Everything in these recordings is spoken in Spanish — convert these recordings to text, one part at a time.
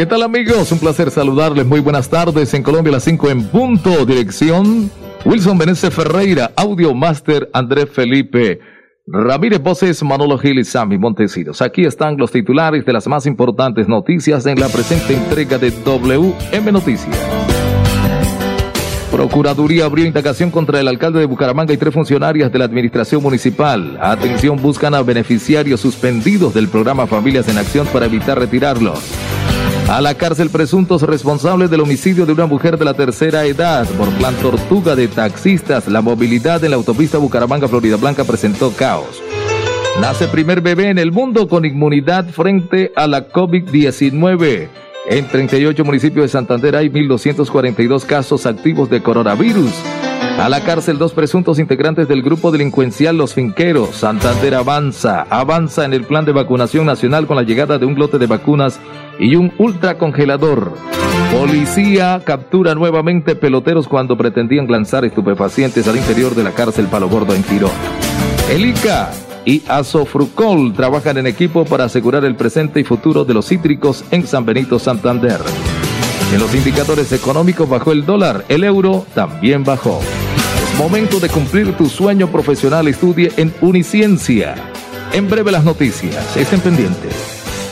¿Qué tal amigos? Un placer saludarles. Muy buenas tardes. En Colombia las 5 en punto. Dirección Wilson Benítez Ferreira. Audio Master Andrés Felipe. Ramírez Voces, Manolo Gil y Sammy Montesinos. Aquí están los titulares de las más importantes noticias en la presente entrega de WM Noticias. Procuraduría abrió indagación contra el alcalde de Bucaramanga y tres funcionarias de la administración municipal. Atención, buscan a beneficiarios suspendidos del programa Familias en Acción para evitar retirarlos. A la cárcel presuntos responsables del homicidio de una mujer de la tercera edad por plan tortuga de taxistas. La movilidad en la autopista Bucaramanga-Florida Blanca presentó caos. Nace primer bebé en el mundo con inmunidad frente a la COVID-19. En 38 municipios de Santander hay 1.242 casos activos de coronavirus. A la cárcel dos presuntos integrantes del grupo delincuencial Los Finqueros. Santander avanza, avanza en el plan de vacunación nacional con la llegada de un lote de vacunas y un ultracongelador. Policía captura nuevamente peloteros cuando pretendían lanzar estupefacientes al interior de la cárcel Palo Gordo en Quirón. El ICA y Azofrucol trabajan en equipo para asegurar el presente y futuro de los cítricos en San Benito, Santander. En los indicadores económicos bajó el dólar, el euro también bajó. Momento de cumplir tu sueño profesional. Estudie en Uniciencia. En breve las noticias. Estén pendientes.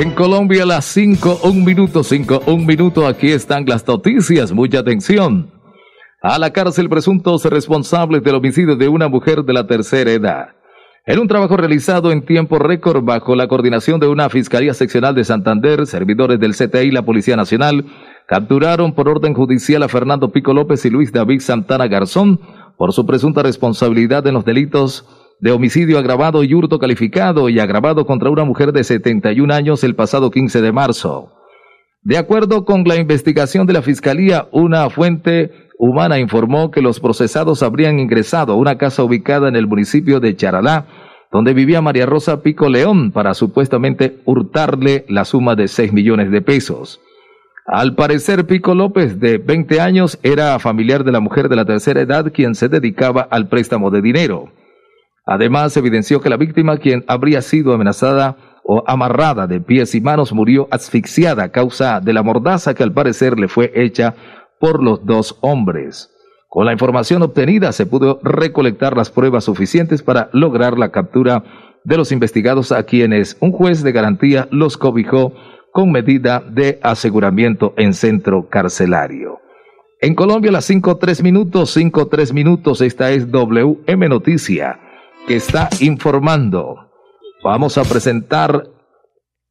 En Colombia las 5, un minuto, 5, un minuto. Aquí están las noticias. Mucha atención. A la cárcel presuntos responsables del homicidio de una mujer de la tercera edad. En un trabajo realizado en tiempo récord bajo la coordinación de una Fiscalía Seccional de Santander, servidores del CTI y la Policía Nacional capturaron por orden judicial a Fernando Pico López y Luis David Santana Garzón por su presunta responsabilidad en los delitos de homicidio agravado y hurto calificado y agravado contra una mujer de 71 años el pasado 15 de marzo. De acuerdo con la investigación de la Fiscalía, una fuente humana informó que los procesados habrían ingresado a una casa ubicada en el municipio de Charalá, donde vivía María Rosa Pico León, para supuestamente hurtarle la suma de 6 millones de pesos. Al parecer, Pico López, de 20 años, era familiar de la mujer de la tercera edad quien se dedicaba al préstamo de dinero. Además, evidenció que la víctima, quien habría sido amenazada o amarrada de pies y manos, murió asfixiada a causa de la mordaza que al parecer le fue hecha por los dos hombres. Con la información obtenida se pudo recolectar las pruebas suficientes para lograr la captura de los investigados a quienes un juez de garantía los cobijó con medida de aseguramiento en centro carcelario. En Colombia las 5-3 minutos, 5-3 minutos, esta es WM Noticia que está informando. Vamos a presentar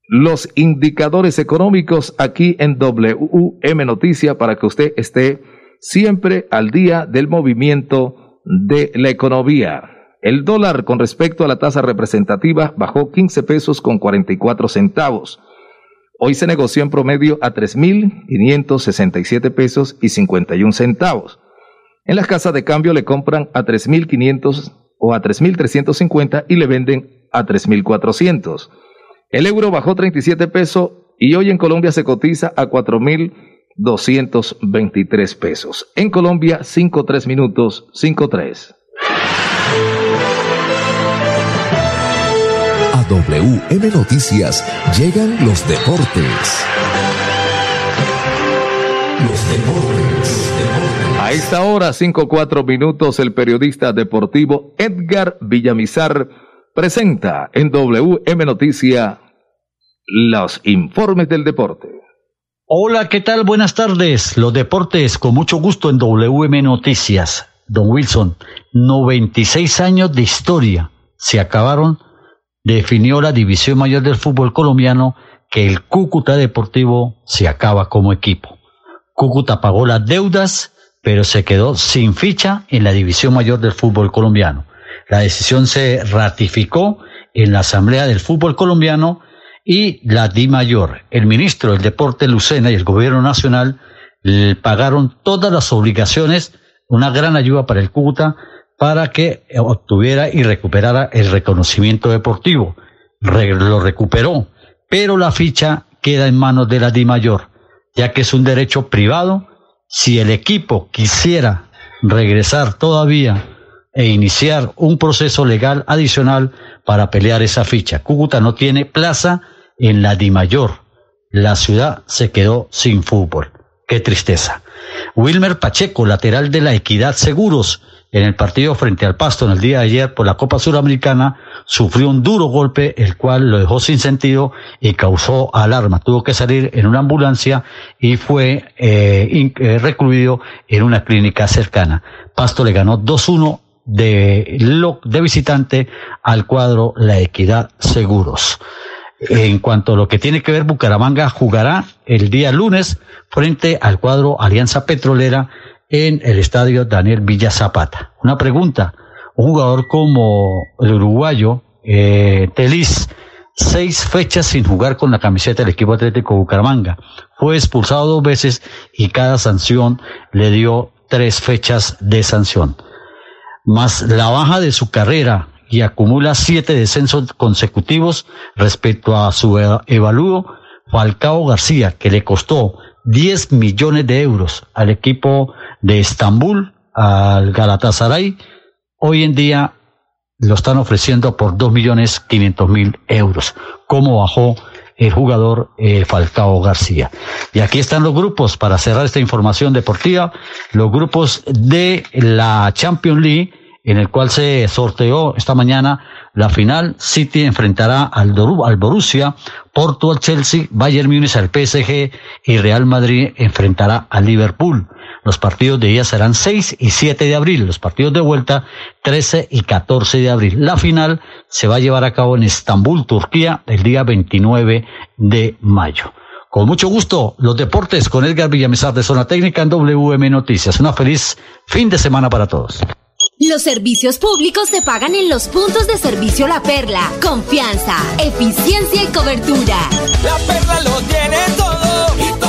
los indicadores económicos aquí en WM Noticia para que usted esté siempre al día del movimiento de la economía. El dólar con respecto a la tasa representativa bajó 15 pesos con 44 centavos. Hoy se negoció en promedio a 3.567 pesos y 51 centavos. En las casas de cambio le compran a 3.500 o a 3.350 y le venden a 3.400. El euro bajó 37 pesos y hoy en Colombia se cotiza a 4.223 pesos. En Colombia, 5-3 minutos, 5-3. A WM Noticias llegan los deportes. Los deportes. A esta hora, 5-4 minutos, el periodista deportivo Edgar Villamizar presenta en WM Noticia los informes del deporte. Hola, ¿qué tal? Buenas tardes. Los deportes con mucho gusto en WM Noticias. Don Wilson, 96 años de historia se acabaron. Definió la división mayor del fútbol colombiano que el Cúcuta Deportivo se acaba como equipo. Cúcuta pagó las deudas, pero se quedó sin ficha en la división mayor del fútbol colombiano. La decisión se ratificó en la Asamblea del Fútbol Colombiano y la Di Mayor, el ministro del Deporte Lucena y el gobierno nacional pagaron todas las obligaciones, una gran ayuda para el Cúcuta para que obtuviera y recuperara el reconocimiento deportivo. lo recuperó, pero la ficha queda en manos de la Di Mayor, ya que es un derecho privado. Si el equipo quisiera regresar todavía e iniciar un proceso legal adicional para pelear esa ficha. Cúcuta no tiene plaza en la Dimayor. La ciudad se quedó sin fútbol. Qué tristeza. Wilmer Pacheco, lateral de la Equidad Seguros, en el partido frente al Pasto en el día de ayer por la Copa Suramericana, sufrió un duro golpe, el cual lo dejó sin sentido y causó alarma. Tuvo que salir en una ambulancia y fue eh, eh, recluido en una clínica cercana. Pasto le ganó 2-1 de, de visitante al cuadro La Equidad Seguros. En cuanto a lo que tiene que ver, Bucaramanga jugará el día lunes frente al cuadro Alianza Petrolera en el estadio Daniel Villa Zapata. Una pregunta, un jugador como el uruguayo eh, Telis, seis fechas sin jugar con la camiseta del equipo atlético Bucaramanga. Fue expulsado dos veces y cada sanción le dio tres fechas de sanción. Más la baja de su carrera y acumula siete descensos consecutivos respecto a su evalúo Falcao García, que le costó 10 millones de euros al equipo de Estambul, al Galatasaray. Hoy en día lo están ofreciendo por 2 millones 500 mil euros. ¿Cómo bajó el jugador eh, Falcao García? Y aquí están los grupos para cerrar esta información deportiva. Los grupos de la Champions League en el cual se sorteó esta mañana la final. City enfrentará al, al Borussia, Porto al Chelsea, Bayern Múnich al PSG y Real Madrid enfrentará al Liverpool. Los partidos de ida serán 6 y 7 de abril, los partidos de vuelta 13 y 14 de abril. La final se va a llevar a cabo en Estambul, Turquía, el día 29 de mayo. Con mucho gusto, los deportes con Edgar Villamizar de Zona Técnica en WM Noticias. Una feliz fin de semana para todos. Los servicios públicos se pagan en los puntos de servicio La Perla. Confianza, eficiencia y cobertura. La Perla lo tiene todo y.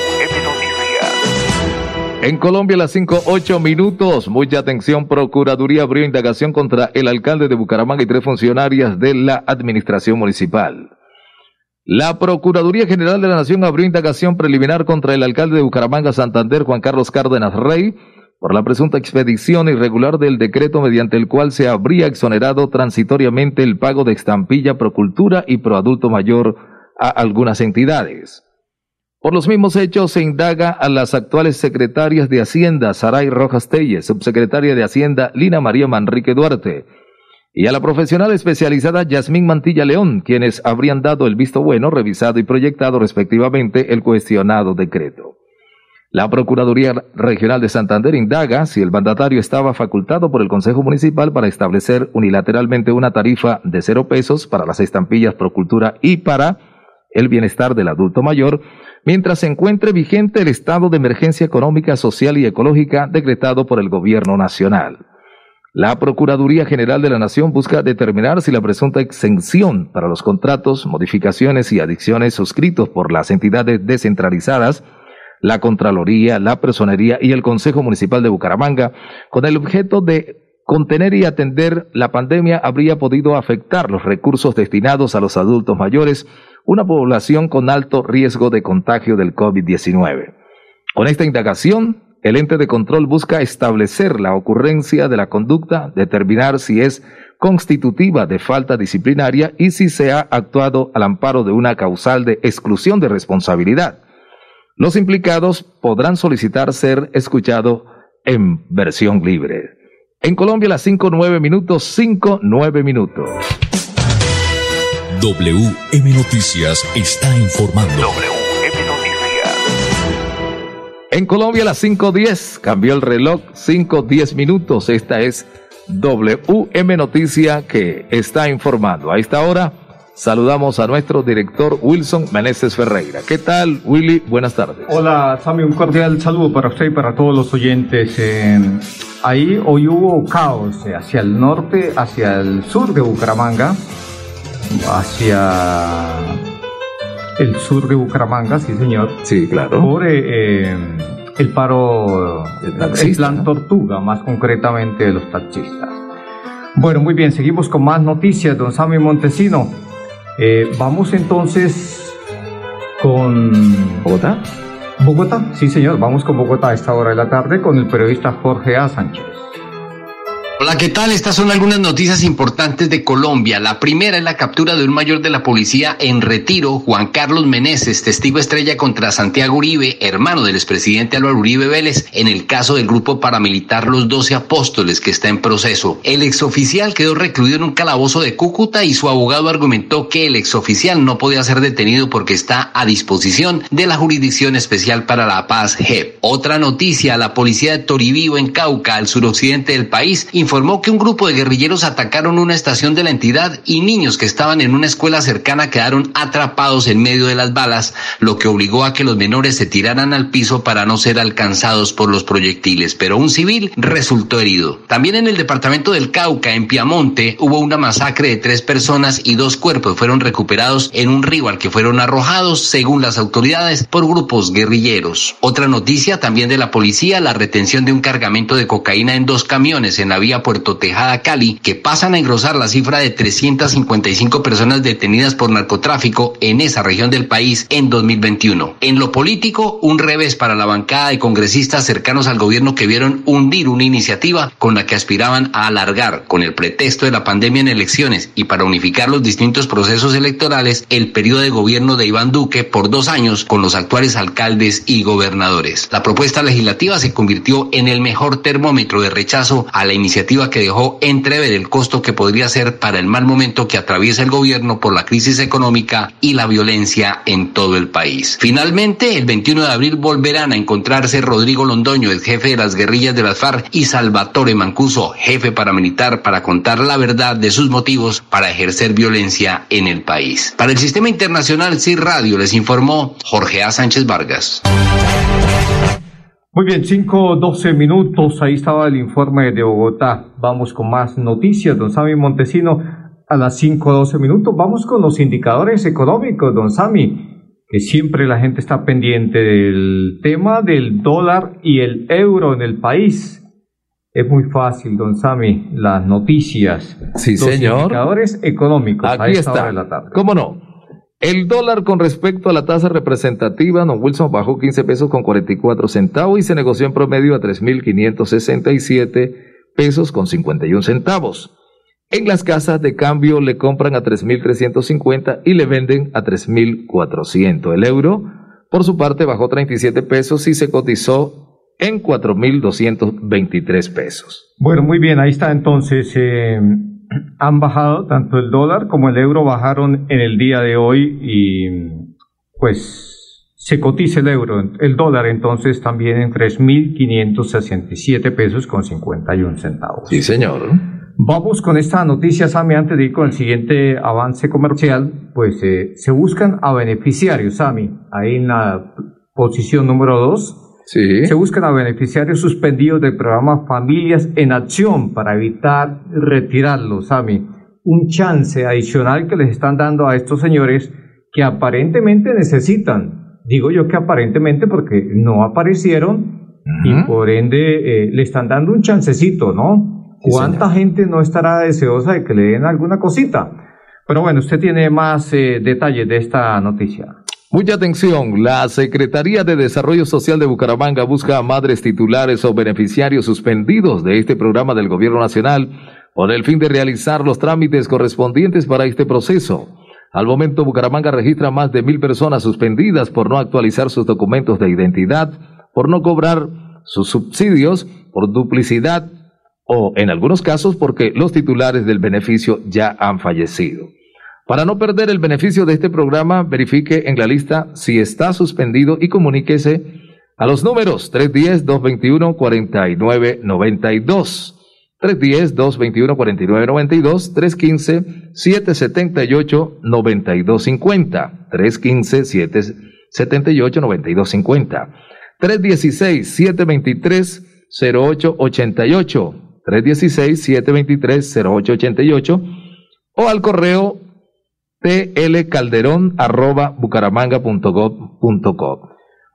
En Colombia, a las 5, 8 minutos. Mucha atención. Procuraduría abrió indagación contra el alcalde de Bucaramanga y tres funcionarias de la administración municipal. La Procuraduría General de la Nación abrió indagación preliminar contra el alcalde de Bucaramanga, Santander, Juan Carlos Cárdenas Rey, por la presunta expedición irregular del decreto mediante el cual se habría exonerado transitoriamente el pago de estampilla Procultura y Proadulto Mayor a algunas entidades. Por los mismos hechos se indaga a las actuales secretarias de Hacienda, Saray Rojas Telles, subsecretaria de Hacienda, Lina María Manrique Duarte, y a la profesional especializada Yasmín Mantilla León, quienes habrían dado el visto bueno, revisado y proyectado respectivamente el cuestionado decreto. La Procuraduría Regional de Santander indaga si el mandatario estaba facultado por el Consejo Municipal para establecer unilateralmente una tarifa de cero pesos para las estampillas Procultura y para el bienestar del adulto mayor, mientras se encuentre vigente el estado de emergencia económica, social y ecológica decretado por el Gobierno Nacional. La Procuraduría General de la Nación busca determinar si la presunta exención para los contratos, modificaciones y adicciones suscritos por las entidades descentralizadas la Contraloría, la Personería y el Consejo Municipal de Bucaramanga, con el objeto de contener y atender la pandemia, habría podido afectar los recursos destinados a los adultos mayores, una población con alto riesgo de contagio del COVID-19. Con esta indagación, el ente de control busca establecer la ocurrencia de la conducta, determinar si es constitutiva de falta disciplinaria y si se ha actuado al amparo de una causal de exclusión de responsabilidad. Los implicados podrán solicitar ser escuchados en versión libre. En Colombia las 5-9 minutos, 5-9 minutos. WM Noticias está informando. WM Noticias. En Colombia las 5.10, cambió el reloj, 5-10 minutos. Esta es WM Noticia que está informando. A esta hora saludamos a nuestro director Wilson Meneses Ferreira. ¿Qué tal, Willy? Buenas tardes. Hola, Sammy, un cordial saludo para usted y para todos los oyentes. Eh, ahí hoy hubo caos eh, hacia el norte, hacia el sur de Bucaramanga, hacia el sur de Bucaramanga, sí señor. Sí, claro. Por eh, el paro, el plan Tortuga, más concretamente de los taxistas. Bueno, muy bien, seguimos con más noticias, don Sammy Montesino. Eh, vamos entonces con Bogotá. Bogotá, sí señor, vamos con Bogotá a esta hora de la tarde con el periodista Jorge A. Sánchez. Hola, ¿qué tal? Estas son algunas noticias importantes de Colombia. La primera es la captura de un mayor de la policía en retiro, Juan Carlos Meneses, testigo estrella contra Santiago Uribe, hermano del expresidente Álvaro Uribe Vélez, en el caso del grupo paramilitar Los Doce Apóstoles, que está en proceso. El exoficial quedó recluido en un calabozo de Cúcuta y su abogado argumentó que el exoficial no podía ser detenido porque está a disposición de la Jurisdicción Especial para la Paz, JEP. Otra noticia, la policía de Toribío, en Cauca, al suroccidente del país, informó que un grupo de guerrilleros atacaron una estación de la entidad y niños que estaban en una escuela cercana quedaron atrapados en medio de las balas, lo que obligó a que los menores se tiraran al piso para no ser alcanzados por los proyectiles, pero un civil resultó herido. También en el departamento del Cauca, en Piamonte, hubo una masacre de tres personas y dos cuerpos fueron recuperados en un río al que fueron arrojados, según las autoridades, por grupos guerrilleros. Otra noticia también de la policía, la retención de un cargamento de cocaína en dos camiones en la vía Puerto Tejada, Cali, que pasan a engrosar la cifra de 355 personas detenidas por narcotráfico en esa región del país en 2021. En lo político, un revés para la bancada de congresistas cercanos al gobierno que vieron hundir una iniciativa con la que aspiraban a alargar, con el pretexto de la pandemia en elecciones y para unificar los distintos procesos electorales, el periodo de gobierno de Iván Duque por dos años con los actuales alcaldes y gobernadores. La propuesta legislativa se convirtió en el mejor termómetro de rechazo a la iniciativa que dejó entrever el costo que podría ser para el mal momento que atraviesa el gobierno por la crisis económica y la violencia en todo el país. Finalmente, el 21 de abril volverán a encontrarse Rodrigo Londoño, el jefe de las guerrillas de las FARC, y Salvatore Mancuso, jefe paramilitar, para contar la verdad de sus motivos para ejercer violencia en el país. Para el Sistema Internacional CIR Radio les informó Jorge A. Sánchez Vargas. Muy bien, 5, 12 minutos. Ahí estaba el informe de Bogotá. Vamos con más noticias, don Sami Montesino. A las 5, 12 minutos vamos con los indicadores económicos, don Sami, que siempre la gente está pendiente del tema del dólar y el euro en el país. Es muy fácil, don Sami, las noticias. Sí, los señor. indicadores económicos Aquí a esta está. hora de la tarde. ¿Cómo no? El dólar con respecto a la tasa representativa, don Wilson bajó 15 pesos con 44 centavos y se negoció en promedio a 3.567 pesos con 51 centavos. En las casas de cambio le compran a 3.350 y le venden a 3.400. El euro por su parte bajó 37 pesos y se cotizó en 4.223 pesos. Bueno, muy bien, ahí está entonces. Eh, han bajado tanto el dólar como el euro bajaron en el día de hoy y pues se cotiza el euro, el dólar entonces también en 3.567 pesos con 51 centavos. Sí, señor. Vamos con esta noticia, Sami, antes de ir con el siguiente avance comercial, pues eh, se buscan a beneficiarios, Sami, ahí en la posición número 2. Sí. Se buscan a beneficiarios suspendidos del programa Familias en Acción para evitar retirarlos, Sami. Un chance adicional que les están dando a estos señores que aparentemente necesitan. Digo yo que aparentemente porque no aparecieron y por ende eh, le están dando un chancecito, ¿no? ¿Cuánta gente no estará deseosa de que le den alguna cosita? Pero bueno, usted tiene más eh, detalles de esta noticia. Mucha atención, la Secretaría de Desarrollo Social de Bucaramanga busca a madres titulares o beneficiarios suspendidos de este programa del Gobierno Nacional con el fin de realizar los trámites correspondientes para este proceso. Al momento, Bucaramanga registra más de mil personas suspendidas por no actualizar sus documentos de identidad, por no cobrar sus subsidios, por duplicidad o, en algunos casos, porque los titulares del beneficio ya han fallecido. Para no perder el beneficio de este programa, verifique en la lista si está suspendido y comuníquese a los números 310-221-4992. 310-221-4992, 315-778-9250, 315-778-9250, 316-723-0888, 316-723-0888 o al correo tlcalderón.bucaramanga.gov.co.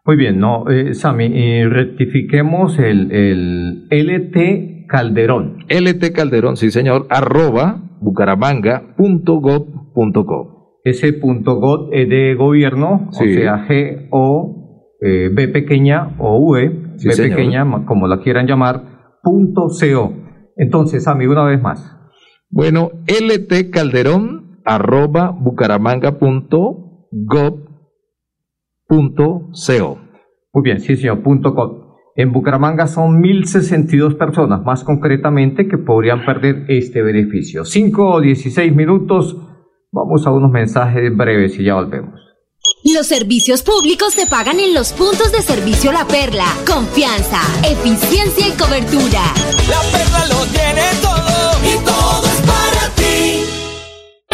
Muy bien, no, eh, Sami, rectifiquemos el, el LT Calderón. LT Calderón, sí señor, arroba bucaramanga.gov.co. Ese punto gov es de gobierno, o sea, G O eh, B pequeña o V, B pequeña, como la quieran llamar, punto CO. Entonces, Sami, una vez más. Bueno, LT Calderón arroba bucaramanga.gov.co. Muy bien, sí, señor, punto com. En Bucaramanga son 1.062 personas, más concretamente, que podrían perder este beneficio. 5 o 16 minutos, vamos a unos mensajes breves y ya volvemos. Los servicios públicos se pagan en los puntos de servicio La Perla. Confianza, eficiencia y cobertura. La Perla lo tiene todo y todo.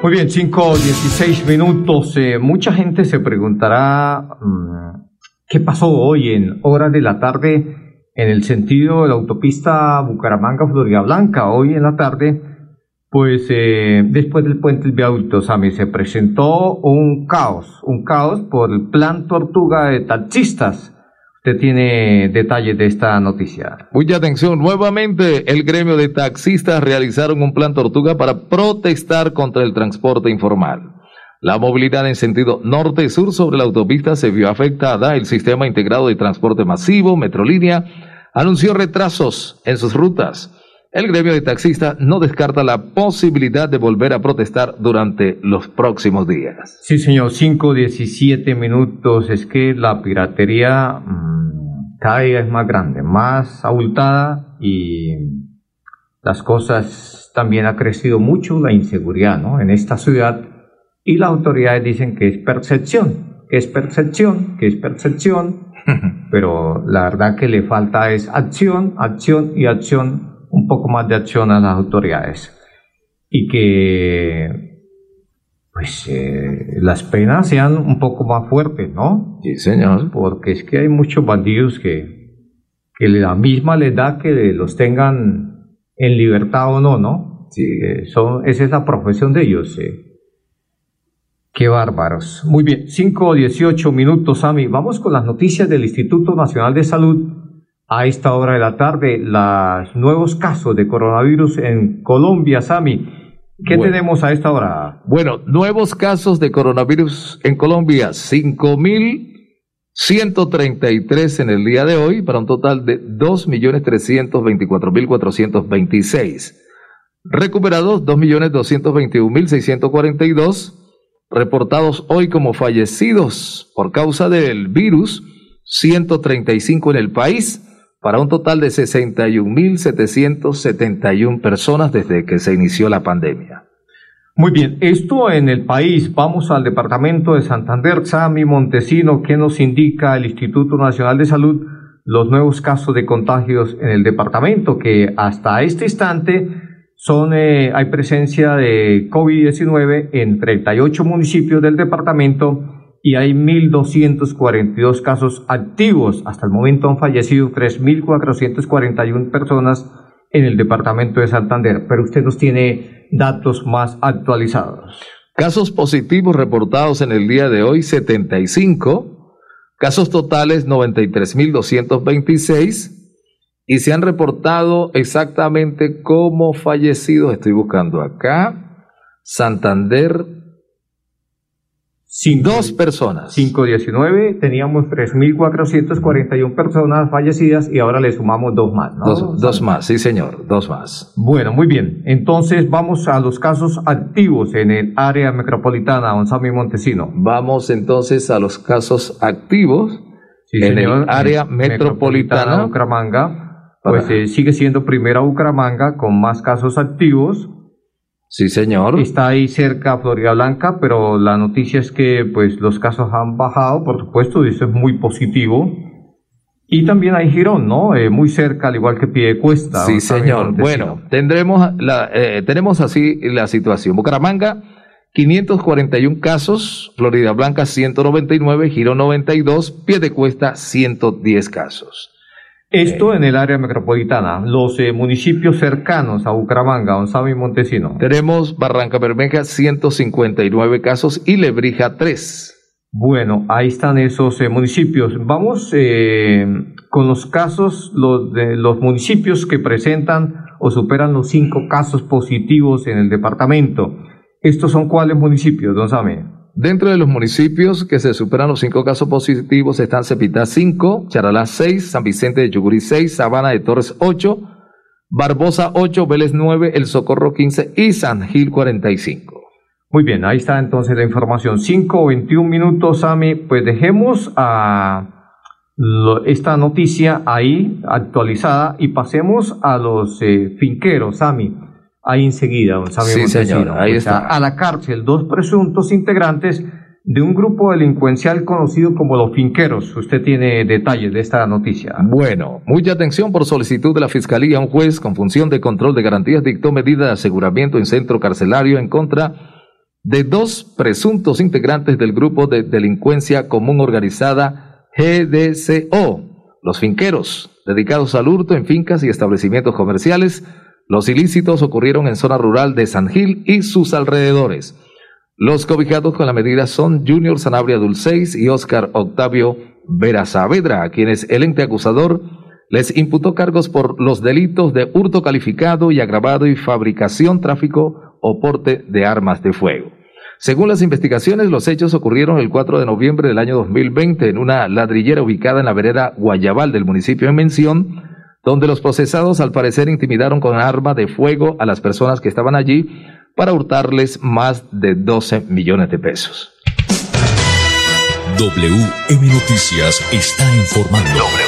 Muy bien, 5 o 16 minutos. Eh, mucha gente se preguntará mm, qué pasó hoy en horas de la tarde en el sentido de la autopista Bucaramanga-Florida Blanca. Hoy en la tarde, pues eh, después del puente del viaducto, Sami, se presentó un caos, un caos por el plan Tortuga de taxistas. Usted tiene detalles de esta noticia. Mucha atención, nuevamente el gremio de taxistas realizaron un plan tortuga para protestar contra el transporte informal. La movilidad en sentido norte-sur sobre la autopista se vio afectada. El sistema integrado de transporte masivo, Metrolínea, anunció retrasos en sus rutas. El gremio de taxistas no descarta la posibilidad de volver a protestar durante los próximos días. Sí, señor, 5, 17 minutos. Es que la piratería mmm, cada día es más grande, más abultada y las cosas también ha crecido mucho, la inseguridad ¿no? en esta ciudad y las autoridades dicen que es percepción, que es percepción, que es percepción, pero la verdad que le falta es acción, acción y acción un poco más de acción a las autoridades y que pues eh, las penas sean un poco más fuertes, ¿no? Sí, señor. Porque es que hay muchos bandidos que, que la misma les da que los tengan en libertad o no, ¿no? Sí. Eh, son, esa es la profesión de ellos. Eh. Qué bárbaros. Muy bien, 5 o 18 minutos, Sami. Vamos con las noticias del Instituto Nacional de Salud. A esta hora de la tarde, los nuevos casos de coronavirus en Colombia, Sami. ¿Qué tenemos a esta hora? Bueno, nuevos casos de coronavirus en Colombia, 5.133 en el día de hoy, para un total de 2.324.426. Recuperados, 2.221.642. Reportados hoy como fallecidos por causa del virus, 135 en el país para un total de 61.771 personas desde que se inició la pandemia. Muy bien, esto en el país. Vamos al departamento de Santander, Sami Montesino, ¿qué nos indica el Instituto Nacional de Salud los nuevos casos de contagios en el departamento? Que hasta este instante son, eh, hay presencia de COVID-19 en 38 municipios del departamento y hay 1.242 casos activos. Hasta el momento han fallecido 3.441 personas en el departamento de Santander, pero usted nos tiene datos más actualizados. Casos positivos reportados en el día de hoy 75, casos totales 93.226 y se han reportado exactamente como fallecidos, estoy buscando acá, Santander dos personas. 519, teníamos 3.441 personas fallecidas y ahora le sumamos dos más, ¿no? Dos, más, sí señor, dos más. Bueno, muy bien. Entonces vamos a los casos activos en el área metropolitana, don Sammy Montesino. Vamos entonces a los casos activos en el área metropolitana. Bucaramanga. Pues eh, sigue siendo primera Bucaramanga con más casos activos Sí, señor. Está ahí cerca Florida Blanca, pero la noticia es que pues los casos han bajado, por supuesto, y eso es muy positivo. Y también hay Girón, ¿no? Eh, muy cerca, al igual que Piedecuesta. Sí, señor. Bueno, tendremos la, eh, tenemos así la situación. Bucaramanga, 541 casos, Florida Blanca 199, Girón 92, Piedecuesta 110 casos. Esto en el área metropolitana, los eh, municipios cercanos a Bucaramanga, Onzaba y Montesino. Tenemos Barranca Bermeja 159 casos y Lebrija 3. Bueno, ahí están esos eh, municipios. Vamos eh, con los casos, los, de, los municipios que presentan o superan los cinco casos positivos en el departamento. ¿Estos son cuáles municipios, don Same? Dentro de los municipios que se superan los cinco casos positivos están Cepita 5, Charalá 6, San Vicente de Yugurí 6, Sabana de Torres 8, Barbosa 8, Vélez 9, El Socorro 15 y San Gil 45. Muy bien, ahí está entonces la información. 5 o 21 minutos, Sami. Pues dejemos a esta noticia ahí actualizada y pasemos a los eh, finqueros, Sami ahí enseguida, don Sí, señor, ahí está. A la cárcel, dos presuntos integrantes de un grupo delincuencial conocido como los finqueros. Usted tiene detalles de esta noticia. Bueno, mucha atención por solicitud de la Fiscalía. Un juez con función de control de garantías dictó medida de aseguramiento en centro carcelario en contra de dos presuntos integrantes del grupo de delincuencia común organizada GDCO, los finqueros, dedicados al hurto en fincas y establecimientos comerciales los ilícitos ocurrieron en zona rural de San Gil y sus alrededores. Los cobijados con la medida son Junior Sanabria Dulceis y Oscar Octavio Vera Saavedra, a quienes el ente acusador les imputó cargos por los delitos de hurto calificado y agravado y fabricación, tráfico o porte de armas de fuego. Según las investigaciones, los hechos ocurrieron el 4 de noviembre del año 2020 en una ladrillera ubicada en la vereda Guayabal del municipio de Mención, donde los procesados al parecer intimidaron con arma de fuego a las personas que estaban allí para hurtarles más de 12 millones de pesos. WM Noticias está informando.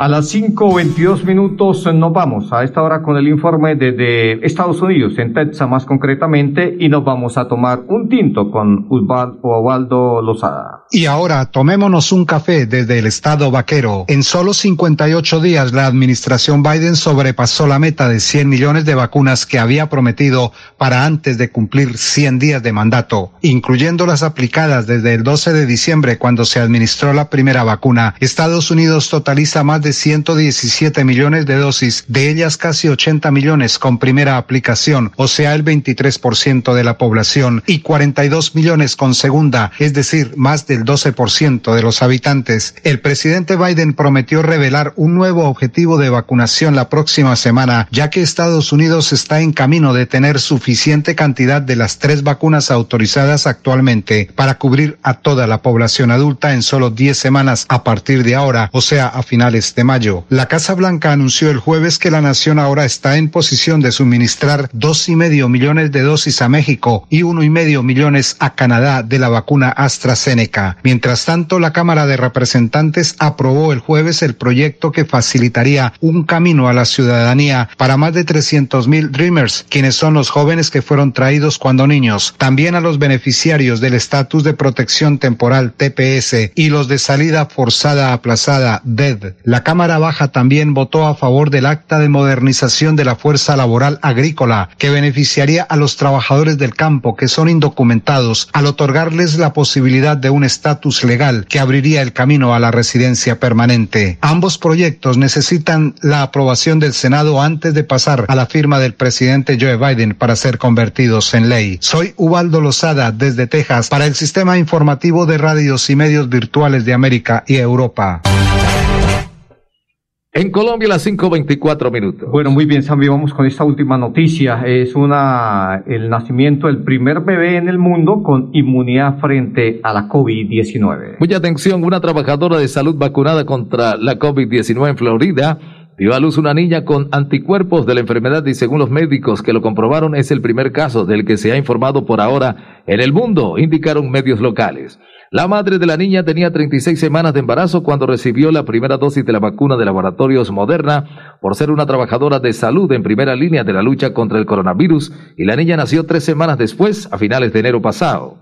A las 5.22 minutos nos vamos a esta hora con el informe desde Estados Unidos, en Texas más concretamente, y nos vamos a tomar un tinto con Osvaldo Lozada. Y ahora tomémonos un café desde el estado vaquero. En solo 58 días la administración Biden sobrepasó la meta de 100 millones de vacunas que había prometido para antes de cumplir 100 días de mandato, incluyendo las aplicadas desde el 12 de diciembre cuando se administró la primera vacuna. Estados Unidos totaliza más de de 117 millones de dosis, de ellas casi 80 millones con primera aplicación, o sea el 23% de la población, y 42 millones con segunda, es decir, más del 12% de los habitantes. El presidente Biden prometió revelar un nuevo objetivo de vacunación la próxima semana, ya que Estados Unidos está en camino de tener suficiente cantidad de las tres vacunas autorizadas actualmente para cubrir a toda la población adulta en solo 10 semanas a partir de ahora, o sea, a finales de mayo. La Casa Blanca anunció el jueves que la nación ahora está en posición de suministrar dos y medio millones de dosis a México y uno y medio millones a Canadá de la vacuna AstraZeneca. Mientras tanto, la Cámara de Representantes aprobó el jueves el proyecto que facilitaría un camino a la ciudadanía para más de 300 mil Dreamers, quienes son los jóvenes que fueron traídos cuando niños. También a los beneficiarios del estatus de protección temporal TPS y los de salida forzada aplazada DED. La Cámara Baja también votó a favor del acta de modernización de la fuerza laboral agrícola que beneficiaría a los trabajadores del campo que son indocumentados al otorgarles la posibilidad de un estatus legal que abriría el camino a la residencia permanente. Ambos proyectos necesitan la aprobación del Senado antes de pasar a la firma del presidente Joe Biden para ser convertidos en ley. Soy Ubaldo Lozada desde Texas para el Sistema Informativo de Radios y Medios Virtuales de América y Europa. En Colombia las 5.24 minutos. Bueno, muy bien, Sammy, vamos con esta última noticia. Es una el nacimiento del primer bebé en el mundo con inmunidad frente a la COVID-19. Mucha atención, una trabajadora de salud vacunada contra la COVID-19 en Florida dio a luz una niña con anticuerpos de la enfermedad y según los médicos que lo comprobaron es el primer caso del que se ha informado por ahora en el mundo, indicaron medios locales. La madre de la niña tenía 36 semanas de embarazo cuando recibió la primera dosis de la vacuna de laboratorios Moderna por ser una trabajadora de salud en primera línea de la lucha contra el coronavirus y la niña nació tres semanas después, a finales de enero pasado.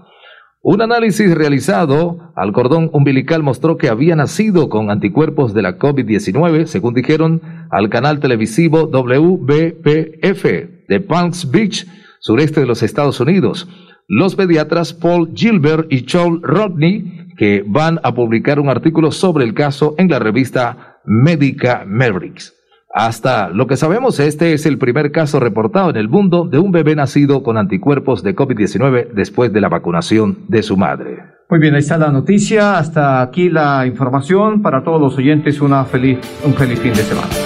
Un análisis realizado al cordón umbilical mostró que había nacido con anticuerpos de la COVID-19, según dijeron al canal televisivo WBPF de Palms Beach, sureste de los Estados Unidos los pediatras Paul Gilbert y Joel Rodney, que van a publicar un artículo sobre el caso en la revista Medica Mavericks. Hasta lo que sabemos, este es el primer caso reportado en el mundo de un bebé nacido con anticuerpos de COVID-19 después de la vacunación de su madre. Muy bien, ahí está la noticia. Hasta aquí la información. Para todos los oyentes, una feliz, un feliz fin de semana.